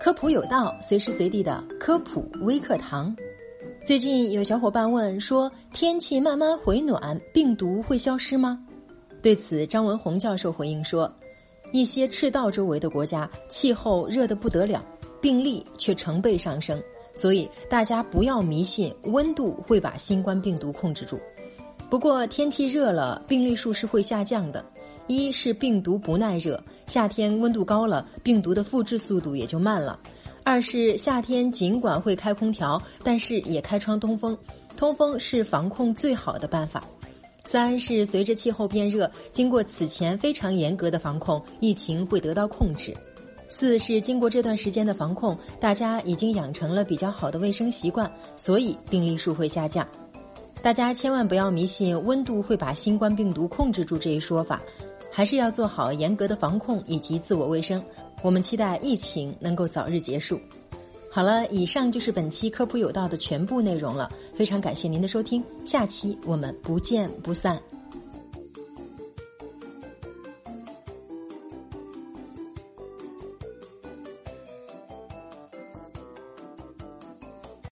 科普有道，随时随地的科普微课堂。最近有小伙伴问说，天气慢慢回暖，病毒会消失吗？对此，张文宏教授回应说，一些赤道周围的国家气候热得不得了，病例却成倍上升，所以大家不要迷信温度会把新冠病毒控制住。不过天气热了，病例数是会下降的。一是病毒不耐热，夏天温度高了，病毒的复制速度也就慢了；二是夏天尽管会开空调，但是也开窗通风，通风是防控最好的办法；三是随着气候变热，经过此前非常严格的防控，疫情会得到控制；四是经过这段时间的防控，大家已经养成了比较好的卫生习惯，所以病例数会下降。大家千万不要迷信温度会把新冠病毒控制住这一说法。还是要做好严格的防控以及自我卫生。我们期待疫情能够早日结束。好了，以上就是本期科普有道的全部内容了。非常感谢您的收听，下期我们不见不散。